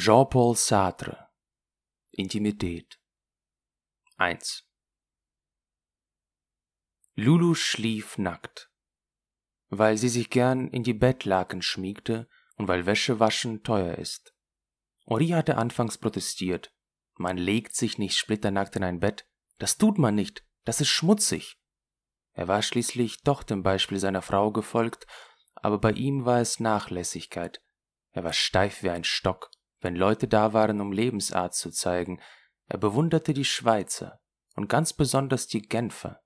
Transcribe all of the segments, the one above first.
Jean-Paul Sartre Intimität 1 Lulu schlief nackt, weil sie sich gern in die Bettlaken schmiegte und weil Wäschewaschen teuer ist. Ori hatte anfangs protestiert. Man legt sich nicht splitternackt in ein Bett. Das tut man nicht. Das ist schmutzig. Er war schließlich doch dem Beispiel seiner Frau gefolgt, aber bei ihm war es Nachlässigkeit. Er war steif wie ein Stock wenn Leute da waren, um Lebensart zu zeigen. Er bewunderte die Schweizer und ganz besonders die Genfer.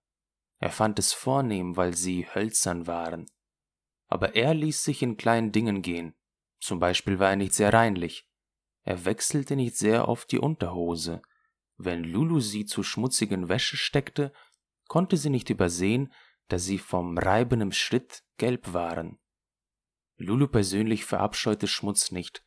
Er fand es vornehm, weil sie hölzern waren. Aber er ließ sich in kleinen Dingen gehen. Zum Beispiel war er nicht sehr reinlich. Er wechselte nicht sehr oft die Unterhose. Wenn Lulu sie zu schmutzigen Wäsche steckte, konnte sie nicht übersehen, dass sie vom reibendem Schritt gelb waren. Lulu persönlich verabscheute Schmutz nicht,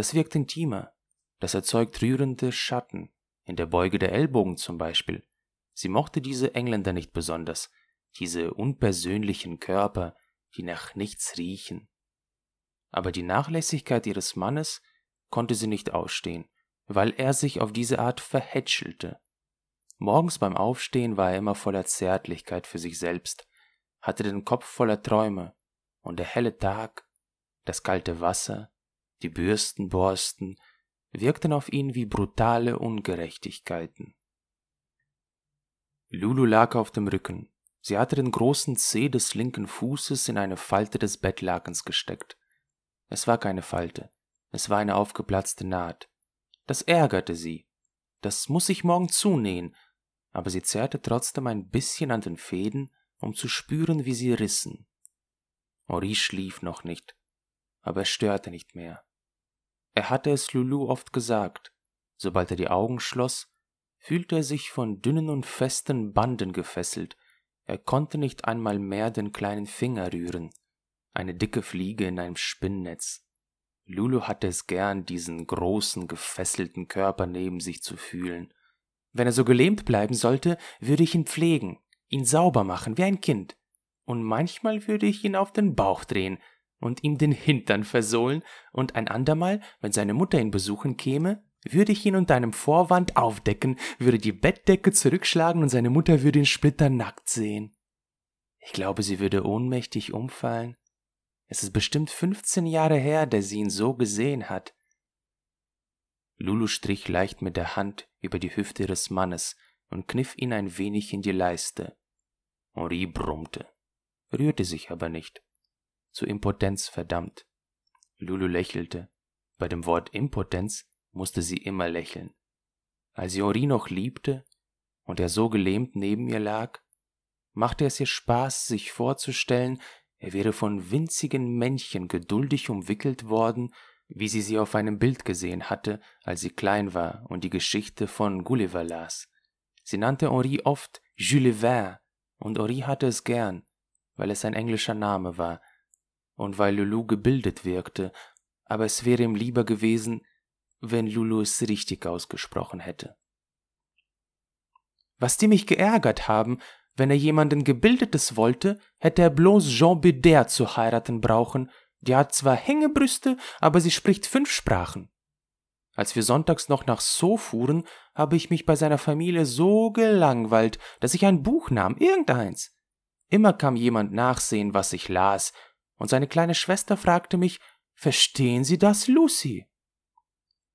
das wirkt intimer, das erzeugt rührende Schatten, in der Beuge der Ellbogen zum Beispiel. Sie mochte diese Engländer nicht besonders, diese unpersönlichen Körper, die nach nichts riechen. Aber die Nachlässigkeit ihres Mannes konnte sie nicht ausstehen, weil er sich auf diese Art verhätschelte. Morgens beim Aufstehen war er immer voller Zärtlichkeit für sich selbst, hatte den Kopf voller Träume, und der helle Tag, das kalte Wasser, die Bürstenborsten wirkten auf ihn wie brutale Ungerechtigkeiten. Lulu lag auf dem Rücken. Sie hatte den großen Zeh des linken Fußes in eine Falte des Bettlakens gesteckt. Es war keine Falte, es war eine aufgeplatzte Naht. Das ärgerte sie. Das muss ich morgen zunähen, aber sie zerrte trotzdem ein bisschen an den Fäden, um zu spüren, wie sie rissen. Maurice schlief noch nicht, aber er störte nicht mehr. Er hatte es Lulu oft gesagt. Sobald er die Augen schloss, fühlte er sich von dünnen und festen Banden gefesselt. Er konnte nicht einmal mehr den kleinen Finger rühren. Eine dicke Fliege in einem Spinnnetz. Lulu hatte es gern, diesen großen, gefesselten Körper neben sich zu fühlen. Wenn er so gelähmt bleiben sollte, würde ich ihn pflegen, ihn sauber machen wie ein Kind. Und manchmal würde ich ihn auf den Bauch drehen, und ihm den Hintern versohlen, und ein andermal, wenn seine Mutter ihn besuchen käme, würde ich ihn unter einem Vorwand aufdecken, würde die Bettdecke zurückschlagen und seine Mutter würde ihn splitternackt sehen. Ich glaube, sie würde ohnmächtig umfallen. Es ist bestimmt fünfzehn Jahre her, dass sie ihn so gesehen hat. Lulu strich leicht mit der Hand über die Hüfte ihres Mannes und kniff ihn ein wenig in die Leiste. Henri brummte, rührte sich aber nicht zu Impotenz verdammt. Lulu lächelte. Bei dem Wort Impotenz musste sie immer lächeln. Als sie Ori noch liebte und er so gelähmt neben ihr lag, machte es ihr Spaß, sich vorzustellen, er wäre von winzigen Männchen geduldig umwickelt worden, wie sie sie auf einem Bild gesehen hatte, als sie klein war und die Geschichte von Gulliver las. Sie nannte Henri oft Jules Verne, und Henri hatte es gern, weil es ein englischer Name war, und weil Lulu gebildet wirkte, aber es wäre ihm lieber gewesen, wenn Lulu es richtig ausgesprochen hätte. Was die mich geärgert haben, wenn er jemanden Gebildetes wollte, hätte er bloß Jean Bédère zu heiraten brauchen, die hat zwar Hängebrüste, aber sie spricht fünf Sprachen. Als wir sonntags noch nach So fuhren, habe ich mich bei seiner Familie so gelangweilt, dass ich ein Buch nahm, irgendeins. Immer kam jemand nachsehen, was ich las, und seine kleine Schwester fragte mich, Verstehen Sie das, Lucy?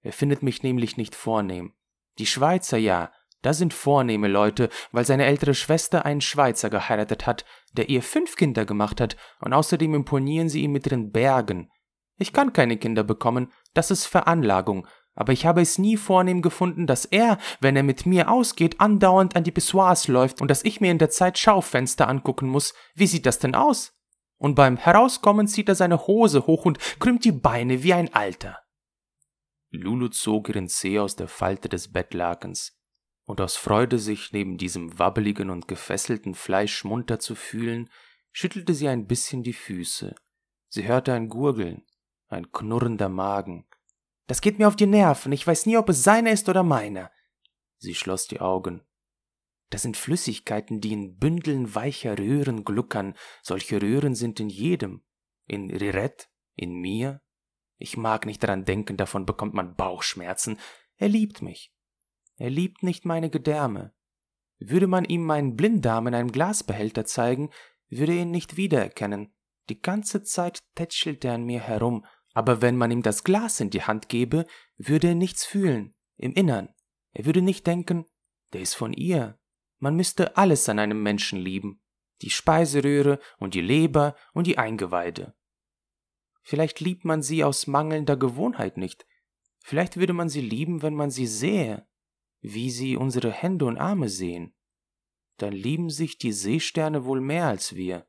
Er findet mich nämlich nicht vornehm. Die Schweizer ja, da sind vornehme Leute, weil seine ältere Schwester einen Schweizer geheiratet hat, der ihr fünf Kinder gemacht hat, und außerdem imponieren sie ihm mit ihren Bergen. Ich kann keine Kinder bekommen, das ist Veranlagung, aber ich habe es nie vornehm gefunden, dass er, wenn er mit mir ausgeht, andauernd an die Pissoirs läuft und dass ich mir in der Zeit Schaufenster angucken muss. Wie sieht das denn aus? Und beim Herauskommen zieht er seine Hose hoch und krümmt die Beine wie ein Alter. Lulu zog ihren Zeh aus der Falte des Bettlakens, und aus Freude, sich neben diesem wabbeligen und gefesselten Fleisch munter zu fühlen, schüttelte sie ein bisschen die Füße. Sie hörte ein Gurgeln, ein knurrender Magen. Das geht mir auf die Nerven, ich weiß nie, ob es seiner ist oder meiner. Sie schloss die Augen. Das sind Flüssigkeiten, die in Bündeln weicher Röhren gluckern. Solche Röhren sind in jedem. In Rirette, in mir, Ich mag nicht daran denken, davon bekommt man Bauchschmerzen. Er liebt mich. Er liebt nicht meine Gedärme. Würde man ihm meinen Blinddarm in einem Glasbehälter zeigen, würde er ihn nicht wiedererkennen. Die ganze Zeit tätschelt er an mir herum, aber wenn man ihm das Glas in die Hand gebe, würde er nichts fühlen, im Innern. Er würde nicht denken, der ist von ihr. Man müsste alles an einem Menschen lieben. Die Speiseröhre und die Leber und die Eingeweide. Vielleicht liebt man sie aus mangelnder Gewohnheit nicht. Vielleicht würde man sie lieben, wenn man sie sähe, wie sie unsere Hände und Arme sehen. Dann lieben sich die Seesterne wohl mehr als wir.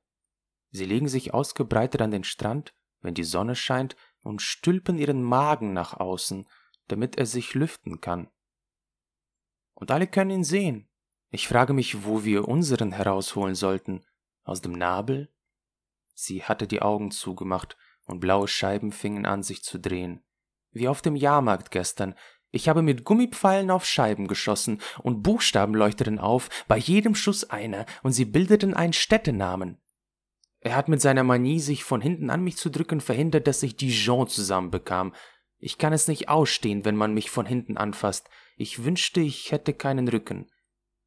Sie legen sich ausgebreitet an den Strand, wenn die Sonne scheint, und stülpen ihren Magen nach außen, damit er sich lüften kann. Und alle können ihn sehen. Ich frage mich, wo wir unseren herausholen sollten. Aus dem Nabel? Sie hatte die Augen zugemacht, und blaue Scheiben fingen an, sich zu drehen. Wie auf dem Jahrmarkt gestern. Ich habe mit Gummipfeilen auf Scheiben geschossen, und Buchstaben leuchteten auf, bei jedem Schuss einer, und sie bildeten einen Städtenamen. Er hat mit seiner Manie, sich von hinten an mich zu drücken, verhindert, dass ich Dijon zusammenbekam. Ich kann es nicht ausstehen, wenn man mich von hinten anfasst. Ich wünschte, ich hätte keinen Rücken.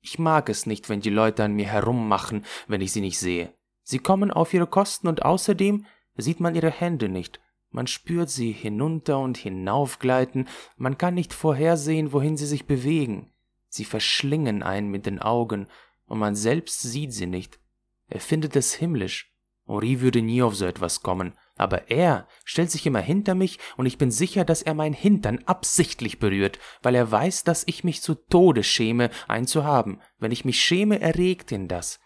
Ich mag es nicht, wenn die Leute an mir herummachen, wenn ich sie nicht sehe. Sie kommen auf ihre Kosten und außerdem sieht man ihre Hände nicht. Man spürt sie hinunter und hinaufgleiten, man kann nicht vorhersehen, wohin sie sich bewegen. Sie verschlingen einen mit den Augen, und man selbst sieht sie nicht. Er findet es himmlisch, Henri würde nie auf so etwas kommen, aber er stellt sich immer hinter mich und ich bin sicher, dass er mein Hintern absichtlich berührt, weil er weiß, dass ich mich zu Tode schäme, einen zu haben. Wenn ich mich schäme, erregt ihn das.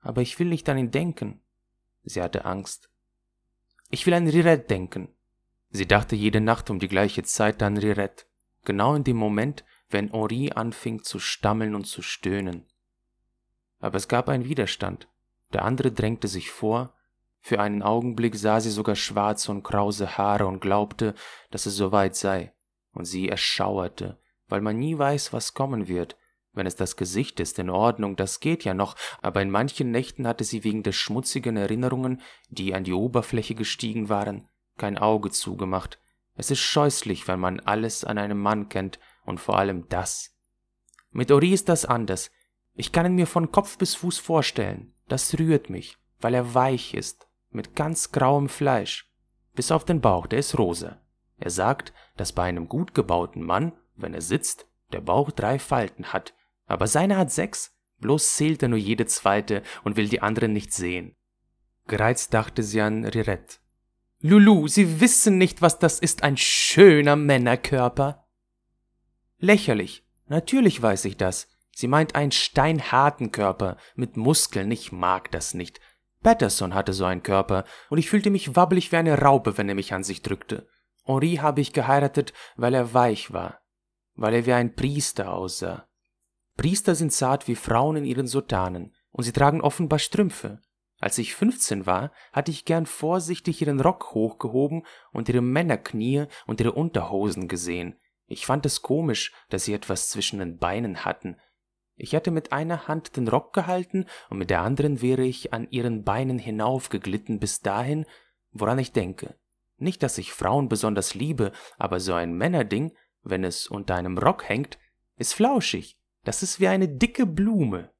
Aber ich will nicht an ihn denken. Sie hatte Angst. Ich will an Rirette denken. Sie dachte jede Nacht um die gleiche Zeit an Rirette. Genau in dem Moment, wenn Henri anfing zu stammeln und zu stöhnen. Aber es gab einen Widerstand. Der andere drängte sich vor, für einen Augenblick sah sie sogar schwarze und krause Haare und glaubte, dass es soweit sei. Und sie erschauerte, weil man nie weiß, was kommen wird. Wenn es das Gesicht ist, in Ordnung, das geht ja noch, aber in manchen Nächten hatte sie wegen der schmutzigen Erinnerungen, die an die Oberfläche gestiegen waren, kein Auge zugemacht. Es ist scheußlich, wenn man alles an einem Mann kennt und vor allem das. Mit Ori ist das anders. Ich kann ihn mir von Kopf bis Fuß vorstellen. Das rührt mich, weil er weich ist, mit ganz grauem Fleisch, bis auf den Bauch, der ist rosa. Er sagt, dass bei einem gut gebauten Mann, wenn er sitzt, der Bauch drei Falten hat, aber seine hat sechs, bloß zählt er nur jede zweite und will die anderen nicht sehen. Gereizt dachte sie an Rirette. Lulu, Sie wissen nicht, was das ist, ein schöner Männerkörper. Lächerlich. Natürlich weiß ich das. Sie meint einen steinharten Körper mit Muskeln. Ich mag das nicht. Patterson hatte so einen Körper, und ich fühlte mich wabbelig wie eine Raupe, wenn er mich an sich drückte. Henri habe ich geheiratet, weil er weich war, weil er wie ein Priester aussah. Priester sind zart wie Frauen in ihren Sotanen, und sie tragen offenbar Strümpfe. Als ich fünfzehn war, hatte ich gern vorsichtig ihren Rock hochgehoben und ihre Männerknie und ihre Unterhosen gesehen. Ich fand es komisch, dass sie etwas zwischen den Beinen hatten, ich hätte mit einer Hand den Rock gehalten und mit der anderen wäre ich an ihren Beinen hinaufgeglitten bis dahin, woran ich denke. Nicht, dass ich Frauen besonders liebe, aber so ein Männerding, wenn es unter einem Rock hängt, ist flauschig. Das ist wie eine dicke Blume.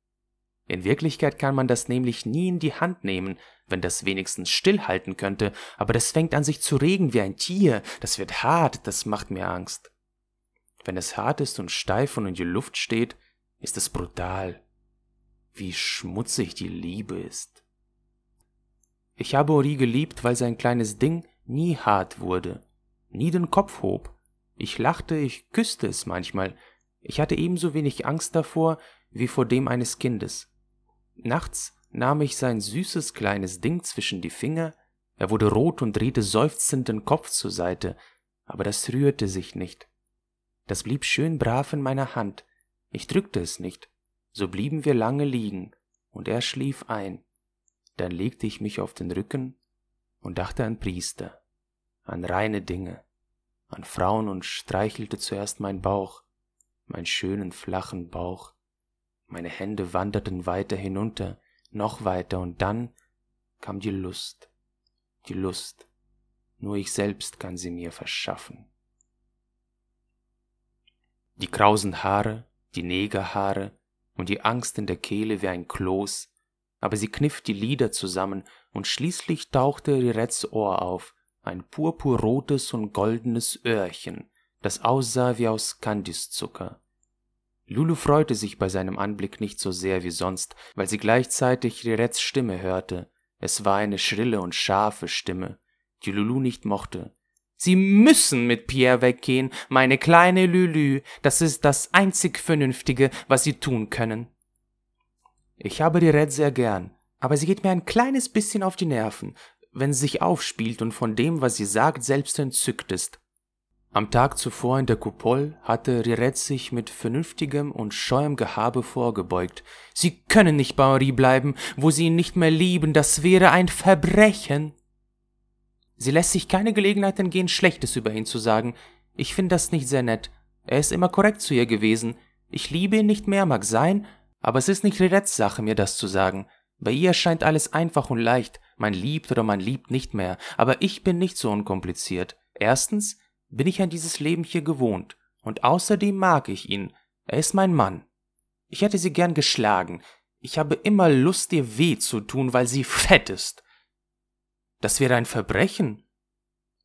In Wirklichkeit kann man das nämlich nie in die Hand nehmen, wenn das wenigstens stillhalten könnte, aber das fängt an sich zu regen wie ein Tier, das wird hart, das macht mir Angst. Wenn es hart ist und steif und in die Luft steht, ist es brutal, wie schmutzig die Liebe ist. Ich habe Ori geliebt, weil sein kleines Ding nie hart wurde, nie den Kopf hob. Ich lachte, ich küsste es manchmal. Ich hatte ebenso wenig Angst davor wie vor dem eines Kindes. Nachts nahm ich sein süßes kleines Ding zwischen die Finger, er wurde rot und drehte seufzend den Kopf zur Seite, aber das rührte sich nicht. Das blieb schön brav in meiner Hand, ich drückte es nicht, so blieben wir lange liegen, und er schlief ein. Dann legte ich mich auf den Rücken und dachte an Priester, an reine Dinge, an Frauen und streichelte zuerst meinen Bauch, meinen schönen flachen Bauch. Meine Hände wanderten weiter hinunter, noch weiter, und dann kam die Lust, die Lust. nur ich selbst kann sie mir verschaffen. Die krausen Haare, die Negerhaare und die Angst in der Kehle wie ein Kloß, aber sie kniff die Lider zusammen und schließlich tauchte Riretts Ohr auf, ein purpurrotes und goldenes Öhrchen, das aussah wie aus Kandiszucker. Lulu freute sich bei seinem Anblick nicht so sehr wie sonst, weil sie gleichzeitig Riretts Stimme hörte. Es war eine schrille und scharfe Stimme, die Lulu nicht mochte. Sie müssen mit Pierre weggehen, meine kleine Lulu, das ist das einzig Vernünftige, was Sie tun können. Ich habe Rirette sehr gern, aber sie geht mir ein kleines bisschen auf die Nerven, wenn sie sich aufspielt und von dem, was sie sagt, selbst entzückt ist. Am Tag zuvor in der Coupole hatte Rirette sich mit vernünftigem und scheuem Gehabe vorgebeugt. Sie können nicht bei Henri bleiben, wo sie ihn nicht mehr lieben, das wäre ein Verbrechen. Sie lässt sich keine Gelegenheit entgehen, Schlechtes über ihn zu sagen. Ich finde das nicht sehr nett. Er ist immer korrekt zu ihr gewesen. Ich liebe ihn nicht mehr, mag sein, aber es ist nicht Rirettes Sache, mir das zu sagen. Bei ihr scheint alles einfach und leicht. Man liebt oder man liebt nicht mehr. Aber ich bin nicht so unkompliziert. Erstens, bin ich an dieses Leben hier gewohnt, und außerdem mag ich ihn, er ist mein Mann. Ich hätte sie gern geschlagen, ich habe immer Lust, ihr weh zu tun, weil sie fett ist. Das wäre ein Verbrechen.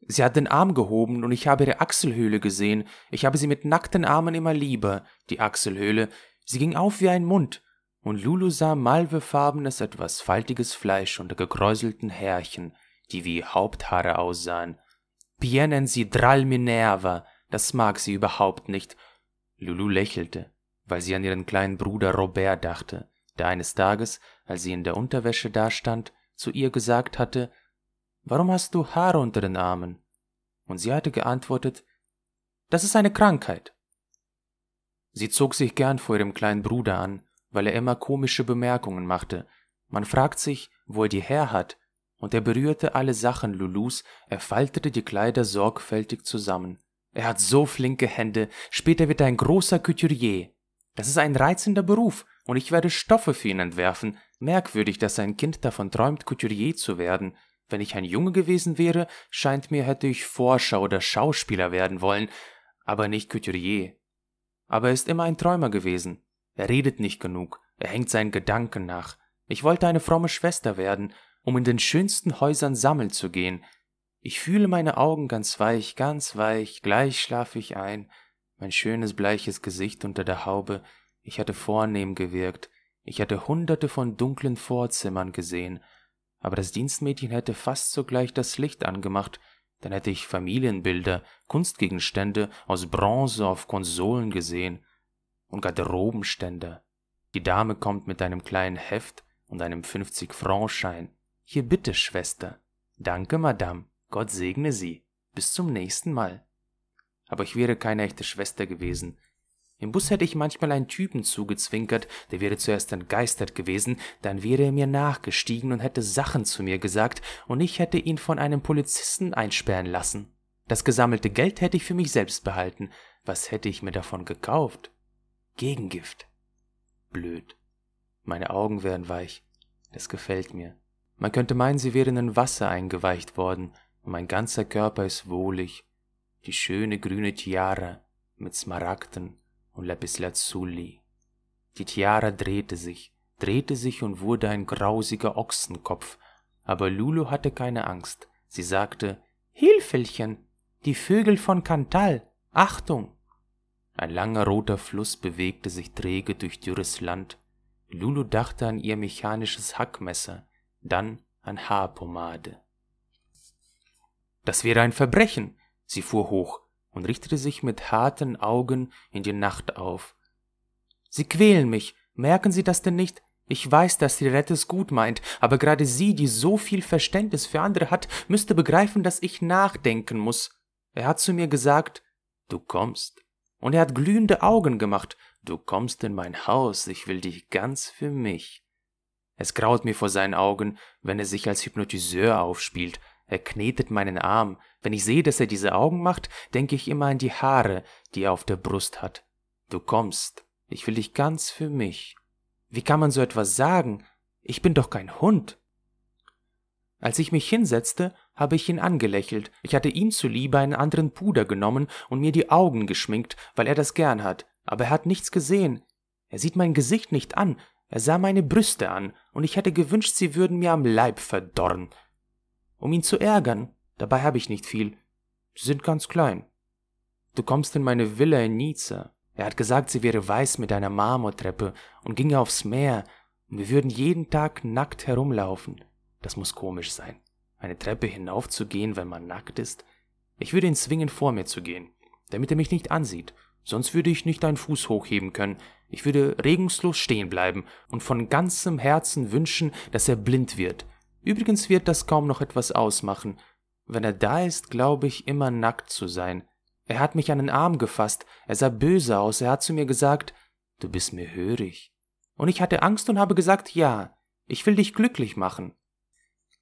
Sie hat den Arm gehoben und ich habe ihre Achselhöhle gesehen. Ich habe sie mit nackten Armen immer lieber, die Achselhöhle. Sie ging auf wie ein Mund, und Lulu sah malvefarbenes, etwas faltiges Fleisch unter gekräuselten Härchen, die wie Haupthaare aussahen. Pierre nennt sie Dral Minerva, das mag sie überhaupt nicht. Lulu lächelte, weil sie an ihren kleinen Bruder Robert dachte, der eines Tages, als sie in der Unterwäsche dastand, zu ihr gesagt hatte, Warum hast du Haare unter den Armen? Und sie hatte geantwortet, Das ist eine Krankheit. Sie zog sich gern vor ihrem kleinen Bruder an, weil er immer komische Bemerkungen machte. Man fragt sich, wo er die her hat, und er berührte alle Sachen Lulus, er faltete die Kleider sorgfältig zusammen. Er hat so flinke Hände, später wird er ein großer Couturier. Das ist ein reizender Beruf, und ich werde Stoffe für ihn entwerfen. Merkwürdig, dass ein Kind davon träumt, Couturier zu werden. Wenn ich ein Junge gewesen wäre, scheint mir, hätte ich Forscher oder Schauspieler werden wollen, aber nicht Couturier. Aber er ist immer ein Träumer gewesen. Er redet nicht genug, er hängt seinen Gedanken nach. Ich wollte eine fromme Schwester werden, um in den schönsten Häusern sammeln zu gehen. Ich fühle meine Augen ganz weich, ganz weich, gleich schlaf ich ein, mein schönes bleiches Gesicht unter der Haube, ich hatte vornehm gewirkt, ich hatte hunderte von dunklen Vorzimmern gesehen, aber das Dienstmädchen hätte fast sogleich das Licht angemacht, dann hätte ich Familienbilder, Kunstgegenstände aus Bronze auf Konsolen gesehen und Garderobenständer. Die Dame kommt mit einem kleinen Heft und einem 50-Franc-Schein. Hier bitte, Schwester. Danke, Madame. Gott segne Sie. Bis zum nächsten Mal. Aber ich wäre keine echte Schwester gewesen. Im Bus hätte ich manchmal einen Typen zugezwinkert, der wäre zuerst entgeistert gewesen, dann wäre er mir nachgestiegen und hätte Sachen zu mir gesagt, und ich hätte ihn von einem Polizisten einsperren lassen. Das gesammelte Geld hätte ich für mich selbst behalten. Was hätte ich mir davon gekauft? Gegengift. Blöd. Meine Augen wären weich. Das gefällt mir. Man könnte meinen, sie wären in Wasser eingeweicht worden, und mein ganzer Körper ist wohlig. Die schöne grüne Tiara mit Smaragden und Lapislazuli. Die Tiara drehte sich, drehte sich und wurde ein grausiger Ochsenkopf, aber Lulu hatte keine Angst. Sie sagte, Hilfelchen, die Vögel von Cantal, Achtung! Ein langer roter Fluss bewegte sich träge durch dürres Land. Lulu dachte an ihr mechanisches Hackmesser, dann an Haarpomade. Das wäre ein Verbrechen. Sie fuhr hoch und richtete sich mit harten Augen in die Nacht auf. Sie quälen mich. Merken Sie das denn nicht? Ich weiß, dass die Rettes gut meint, aber gerade sie, die so viel Verständnis für andere hat, müsste begreifen, dass ich nachdenken muss. Er hat zu mir gesagt, du kommst. Und er hat glühende Augen gemacht. Du kommst in mein Haus, ich will dich ganz für mich. Es graut mir vor seinen Augen, wenn er sich als Hypnotiseur aufspielt. Er knetet meinen Arm. Wenn ich sehe, dass er diese Augen macht, denke ich immer an die Haare, die er auf der Brust hat. Du kommst. Ich will dich ganz für mich. Wie kann man so etwas sagen? Ich bin doch kein Hund. Als ich mich hinsetzte, habe ich ihn angelächelt. Ich hatte ihm zuliebe einen anderen Puder genommen und mir die Augen geschminkt, weil er das gern hat. Aber er hat nichts gesehen. Er sieht mein Gesicht nicht an. Er sah meine Brüste an, und ich hätte gewünscht, sie würden mir am Leib verdorren. Um ihn zu ärgern, dabei habe ich nicht viel. Sie sind ganz klein. Du kommst in meine Villa in Nizza. Er hat gesagt, sie wäre weiß mit einer Marmortreppe und ginge aufs Meer, und wir würden jeden Tag nackt herumlaufen. Das muss komisch sein, eine Treppe hinaufzugehen, wenn man nackt ist. Ich würde ihn zwingen, vor mir zu gehen, damit er mich nicht ansieht, sonst würde ich nicht einen Fuß hochheben können. Ich würde regungslos stehen bleiben und von ganzem Herzen wünschen, dass er blind wird. Übrigens wird das kaum noch etwas ausmachen. Wenn er da ist, glaube ich immer nackt zu sein. Er hat mich an den Arm gefasst, er sah böse aus, er hat zu mir gesagt, du bist mir hörig. Und ich hatte Angst und habe gesagt, ja, ich will dich glücklich machen.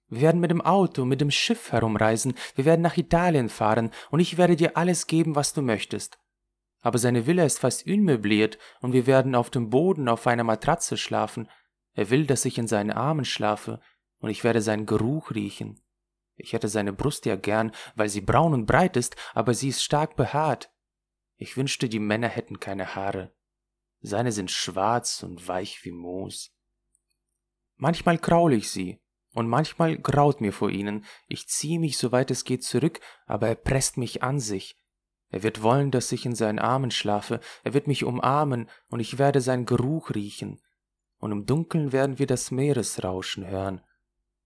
Wir werden mit dem Auto, mit dem Schiff herumreisen, wir werden nach Italien fahren, und ich werde dir alles geben, was du möchtest. Aber seine Villa ist fast unmöbliert, und wir werden auf dem Boden auf einer Matratze schlafen. Er will, dass ich in seinen Armen schlafe, und ich werde seinen Geruch riechen. Ich hätte seine Brust ja gern, weil sie braun und breit ist, aber sie ist stark behaart. Ich wünschte, die Männer hätten keine Haare. Seine sind schwarz und weich wie Moos. Manchmal kraule ich sie, und manchmal graut mir vor ihnen. Ich ziehe mich, soweit es geht, zurück, aber er presst mich an sich. Er wird wollen, dass ich in seinen Armen schlafe, er wird mich umarmen, und ich werde seinen Geruch riechen, und im Dunkeln werden wir das Meeresrauschen hören,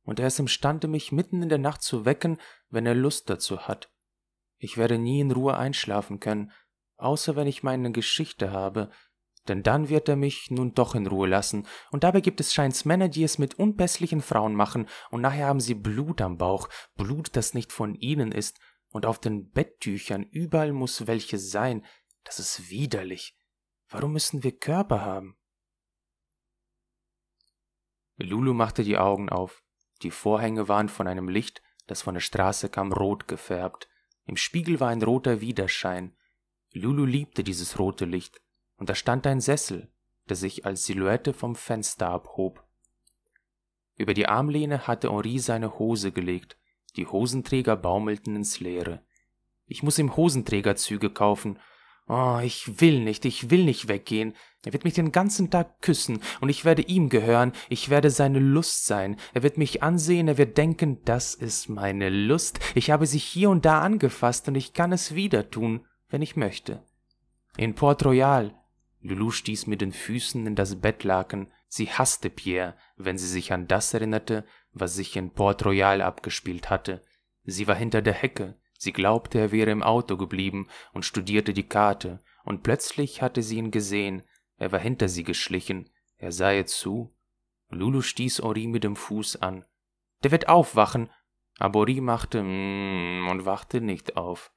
und er ist imstande, mich mitten in der Nacht zu wecken, wenn er Lust dazu hat. Ich werde nie in Ruhe einschlafen können, außer wenn ich meine Geschichte habe, denn dann wird er mich nun doch in Ruhe lassen, und dabei gibt es scheins Männer, die es mit unpässlichen Frauen machen, und nachher haben sie Blut am Bauch, Blut, das nicht von ihnen ist, und auf den Betttüchern überall muss welche sein, das ist widerlich. Warum müssen wir Körper haben? Lulu machte die Augen auf. Die Vorhänge waren von einem Licht, das von der Straße kam, rot gefärbt. Im Spiegel war ein roter Widerschein. Lulu liebte dieses rote Licht und da stand ein Sessel, der sich als Silhouette vom Fenster abhob. Über die Armlehne hatte Henri seine Hose gelegt, die Hosenträger baumelten ins Leere. Ich muss ihm Hosenträgerzüge kaufen. Oh, ich will nicht, ich will nicht weggehen. Er wird mich den ganzen Tag küssen, und ich werde ihm gehören, ich werde seine Lust sein. Er wird mich ansehen, er wird denken, das ist meine Lust. Ich habe sie hier und da angefasst, und ich kann es wieder tun, wenn ich möchte. In Port Royal Lulu stieß mit den Füßen in das Bettlaken. Sie hasste Pierre, wenn sie sich an das erinnerte, was sich in Port Royal abgespielt hatte. Sie war hinter der Hecke, sie glaubte, er wäre im Auto geblieben und studierte die Karte, und plötzlich hatte sie ihn gesehen, er war hinter sie geschlichen, er sah ihr zu. Lulu stieß Ori mit dem Fuß an. Der wird aufwachen, aber Ori machte mm und wachte nicht auf.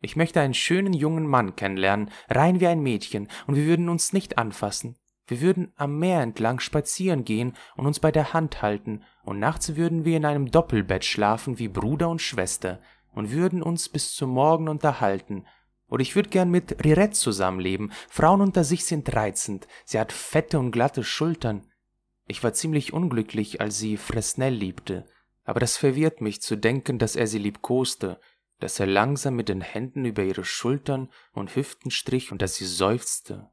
Ich möchte einen schönen jungen Mann kennenlernen, rein wie ein Mädchen, und wir würden uns nicht anfassen. Wir würden am Meer entlang spazieren gehen und uns bei der Hand halten, und nachts würden wir in einem Doppelbett schlafen wie Bruder und Schwester und würden uns bis zum Morgen unterhalten. Oder ich würde gern mit Rirette zusammenleben. Frauen unter sich sind reizend. Sie hat fette und glatte Schultern. Ich war ziemlich unglücklich, als sie Fresnel liebte. Aber das verwirrt mich zu denken, dass er sie liebkoste dass er langsam mit den Händen über ihre Schultern und Hüften strich und dass sie seufzte.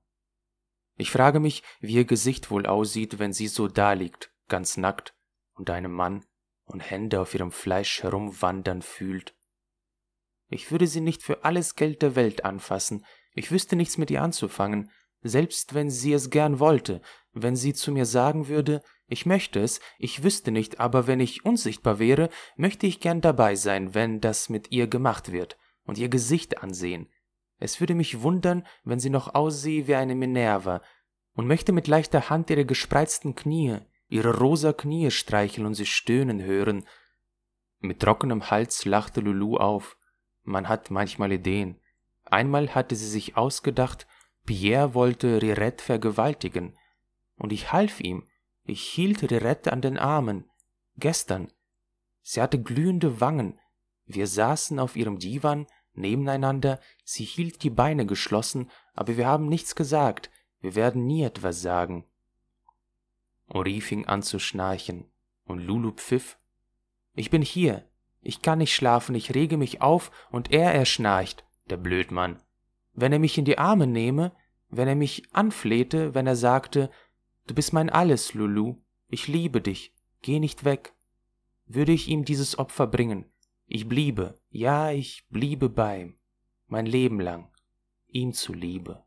Ich frage mich, wie ihr Gesicht wohl aussieht, wenn sie so daliegt, ganz nackt, und einem Mann und Hände auf ihrem Fleisch herumwandern fühlt. Ich würde sie nicht für alles Geld der Welt anfassen, ich wüsste nichts mit ihr anzufangen, selbst wenn sie es gern wollte, wenn sie zu mir sagen würde, ich möchte es, ich wüsste nicht, aber wenn ich unsichtbar wäre, möchte ich gern dabei sein, wenn das mit ihr gemacht wird, und ihr Gesicht ansehen. Es würde mich wundern, wenn sie noch aussehe wie eine Minerva, und möchte mit leichter Hand ihre gespreizten Knie, ihre rosa Knie streicheln und sie stöhnen hören. Mit trockenem Hals lachte Lulu auf. Man hat manchmal Ideen. Einmal hatte sie sich ausgedacht, Pierre wollte Rirette vergewaltigen, und ich half ihm, ich hielt Rirette an den Armen. Gestern. Sie hatte glühende Wangen. Wir saßen auf ihrem Divan nebeneinander, sie hielt die Beine geschlossen, aber wir haben nichts gesagt, wir werden nie etwas sagen. Ori fing an zu schnarchen, und Lulu pfiff, Ich bin hier. Ich kann nicht schlafen, ich rege mich auf und er, er schnarcht, der Blödmann. Wenn er mich in die Arme nehme, wenn er mich anflehte, wenn er sagte, du bist mein Alles, Lulu, ich liebe dich, geh nicht weg, würde ich ihm dieses Opfer bringen, ich bliebe, ja, ich bliebe bei ihm, mein Leben lang, ihm zuliebe.